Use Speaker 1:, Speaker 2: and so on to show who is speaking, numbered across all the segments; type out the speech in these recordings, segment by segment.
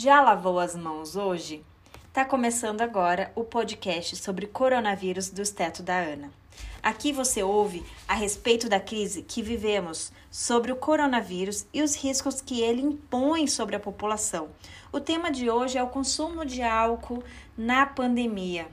Speaker 1: Já lavou as mãos hoje? Tá começando agora o podcast sobre coronavírus do Teto da Ana. Aqui você ouve a respeito da crise que vivemos sobre o coronavírus e os riscos que ele impõe sobre a população. O tema de hoje é o consumo de álcool na pandemia.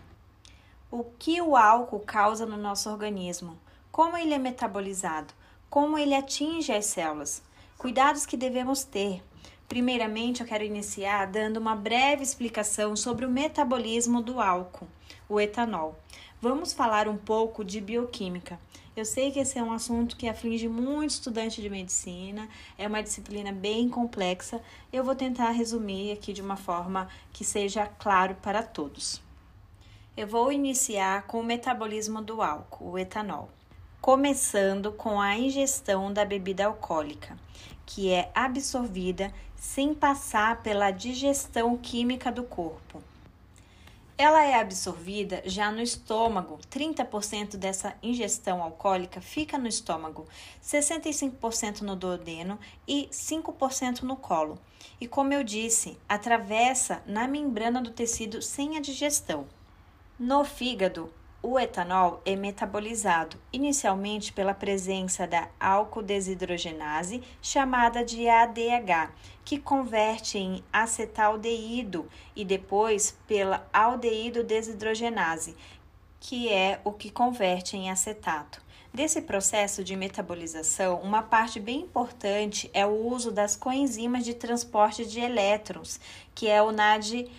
Speaker 1: O que o álcool causa no nosso organismo? Como ele é metabolizado? Como ele atinge as células? Cuidados que devemos ter Primeiramente, eu quero iniciar dando uma breve explicação sobre o metabolismo do álcool, o etanol. Vamos falar um pouco de bioquímica. Eu sei que esse é um assunto que aflige muito estudante de medicina, é uma disciplina bem complexa. Eu vou tentar resumir aqui de uma forma que seja claro para todos. Eu vou iniciar com o metabolismo do álcool, o etanol, começando com a ingestão da bebida alcoólica, que é absorvida sem passar pela digestão química do corpo. Ela é absorvida já no estômago. 30% dessa ingestão alcoólica fica no estômago, 65% no duodeno e 5% no colo. E como eu disse, atravessa na membrana do tecido sem a digestão. No fígado, o etanol é metabolizado inicialmente pela presença da álcool desidrogenase, chamada de ADH, que converte em acetaldeído, e depois pela aldeído desidrogenase, que é o que converte em acetato. Desse processo de metabolização, uma parte bem importante é o uso das coenzimas de transporte de elétrons, que é o NAD+,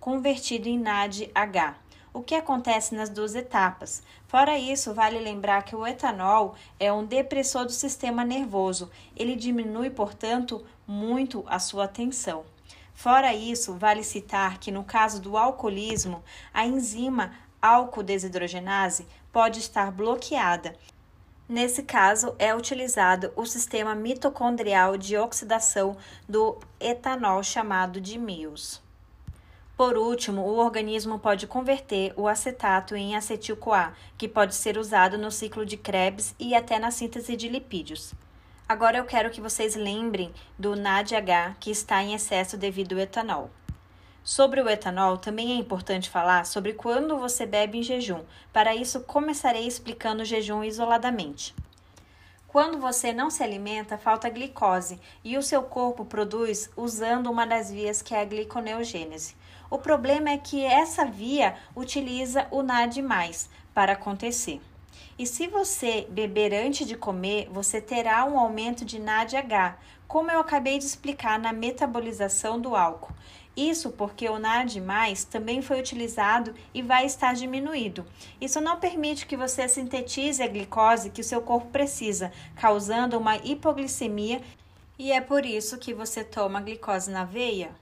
Speaker 1: convertido em NADH o que acontece nas duas etapas. Fora isso, vale lembrar que o etanol é um depressor do sistema nervoso. Ele diminui, portanto, muito a sua tensão. Fora isso, vale citar que no caso do alcoolismo, a enzima álcool desidrogenase pode estar bloqueada. Nesse caso, é utilizado o sistema mitocondrial de oxidação do etanol chamado de MIOS. Por último, o organismo pode converter o acetato em acetil-CoA, que pode ser usado no ciclo de Krebs e até na síntese de lipídios. Agora eu quero que vocês lembrem do NADH que está em excesso devido ao etanol. Sobre o etanol, também é importante falar sobre quando você bebe em jejum. Para isso, começarei explicando o jejum isoladamente. Quando você não se alimenta, falta glicose e o seu corpo produz usando uma das vias que é a gliconeogênese. O problema é que essa via utiliza o NAD+, para acontecer. E se você beber antes de comer, você terá um aumento de NADH, como eu acabei de explicar na metabolização do álcool. Isso porque o NAD+, também foi utilizado e vai estar diminuído. Isso não permite que você sintetize a glicose que o seu corpo precisa, causando uma hipoglicemia, e é por isso que você toma glicose na veia.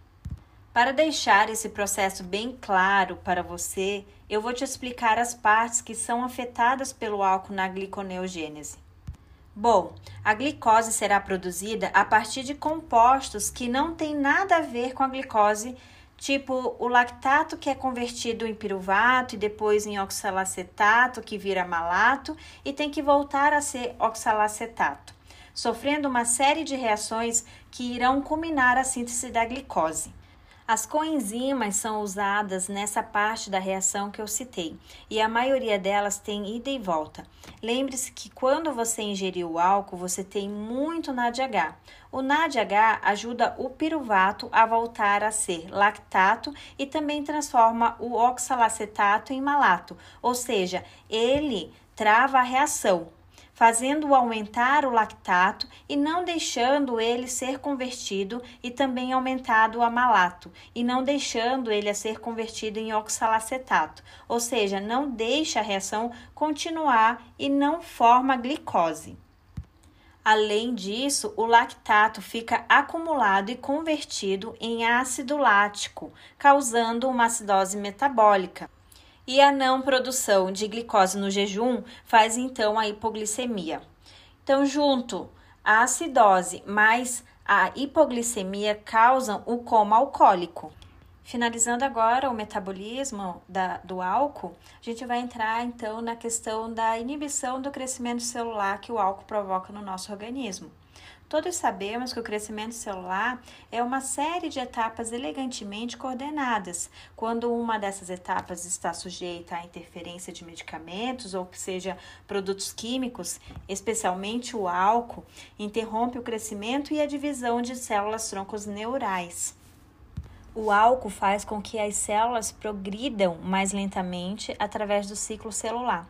Speaker 1: Para deixar esse processo bem claro para você, eu vou te explicar as partes que são afetadas pelo álcool na gliconeogênese. Bom, a glicose será produzida a partir de compostos que não têm nada a ver com a glicose, tipo o lactato que é convertido em piruvato e depois em oxalacetato que vira malato e tem que voltar a ser oxalacetato, sofrendo uma série de reações que irão culminar a síntese da glicose. As coenzimas são usadas nessa parte da reação que eu citei, e a maioria delas tem ida e volta. Lembre-se que quando você ingerir o álcool, você tem muito NADH. O NADH ajuda o piruvato a voltar a ser lactato e também transforma o oxalacetato em malato, ou seja, ele trava a reação, fazendo-o aumentar o lactato e não deixando ele ser convertido e também aumentado a malato e não deixando ele a ser convertido em oxalacetato, ou seja, não deixa a reação continuar e não forma glicose. Além disso, o lactato fica acumulado e convertido em ácido lático, causando uma acidose metabólica. E a não produção de glicose no jejum faz então a hipoglicemia. Então, junto a acidose mais a hipoglicemia causam o coma alcoólico. Finalizando agora o metabolismo da, do álcool, a gente vai entrar então na questão da inibição do crescimento celular que o álcool provoca no nosso organismo. Todos sabemos que o crescimento celular é uma série de etapas elegantemente coordenadas. Quando uma dessas etapas está sujeita à interferência de medicamentos ou seja produtos químicos, especialmente o álcool, interrompe o crescimento e a divisão de células troncos neurais. O álcool faz com que as células progridam mais lentamente através do ciclo celular.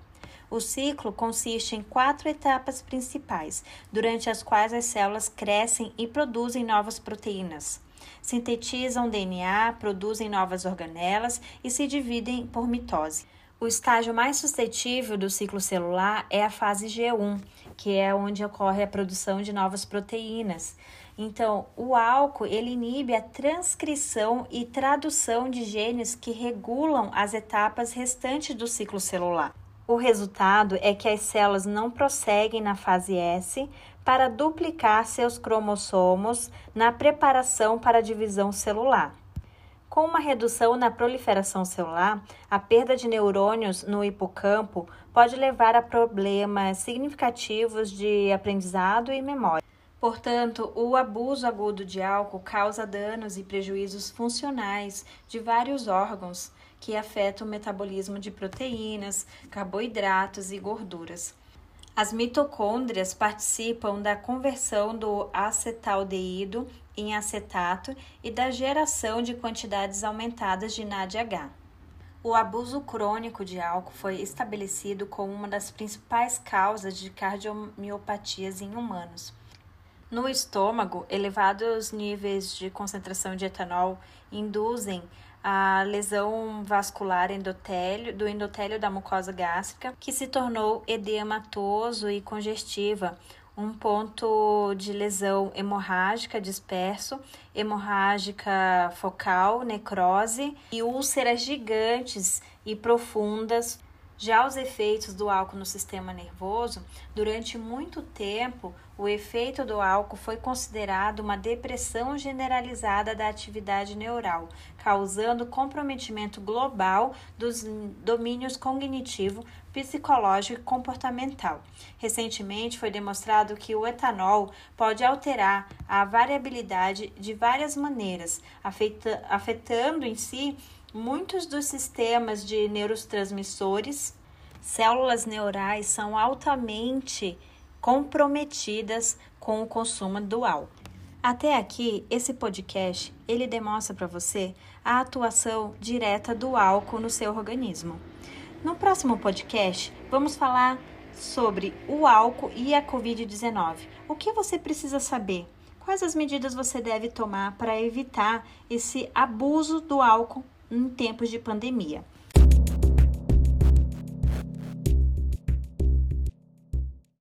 Speaker 1: O ciclo consiste em quatro etapas principais, durante as quais as células crescem e produzem novas proteínas. Sintetizam DNA, produzem novas organelas e se dividem por mitose. O estágio mais suscetível do ciclo celular é a fase G1, que é onde ocorre a produção de novas proteínas. Então, o álcool ele inibe a transcrição e tradução de genes que regulam as etapas restantes do ciclo celular. O resultado é que as células não prosseguem na fase S para duplicar seus cromossomos na preparação para a divisão celular. Com uma redução na proliferação celular, a perda de neurônios no hipocampo pode levar a problemas significativos de aprendizado e memória. Portanto, o abuso agudo de álcool causa danos e prejuízos funcionais de vários órgãos que afetam o metabolismo de proteínas, carboidratos e gorduras. As mitocôndrias participam da conversão do acetaldeído em acetato e da geração de quantidades aumentadas de NADH. O abuso crônico de álcool foi estabelecido como uma das principais causas de cardiomiopatias em humanos. No estômago, elevados níveis de concentração de etanol induzem a lesão vascular endotélio, do endotélio da mucosa gástrica, que se tornou edematoso e congestiva, um ponto de lesão hemorrágica disperso, hemorrágica focal, necrose e úlceras gigantes e profundas já os efeitos do álcool no sistema nervoso, durante muito tempo, o efeito do álcool foi considerado uma depressão generalizada da atividade neural, causando comprometimento global dos domínios cognitivo, psicológico e comportamental. Recentemente foi demonstrado que o etanol pode alterar a variabilidade de várias maneiras, afetando em si Muitos dos sistemas de neurotransmissores, células neurais são altamente comprometidas com o consumo do álcool. Até aqui, esse podcast, ele demonstra para você a atuação direta do álcool no seu organismo. No próximo podcast, vamos falar sobre o álcool e a COVID-19. O que você precisa saber? Quais as medidas você deve tomar para evitar esse abuso do álcool em tempos de pandemia.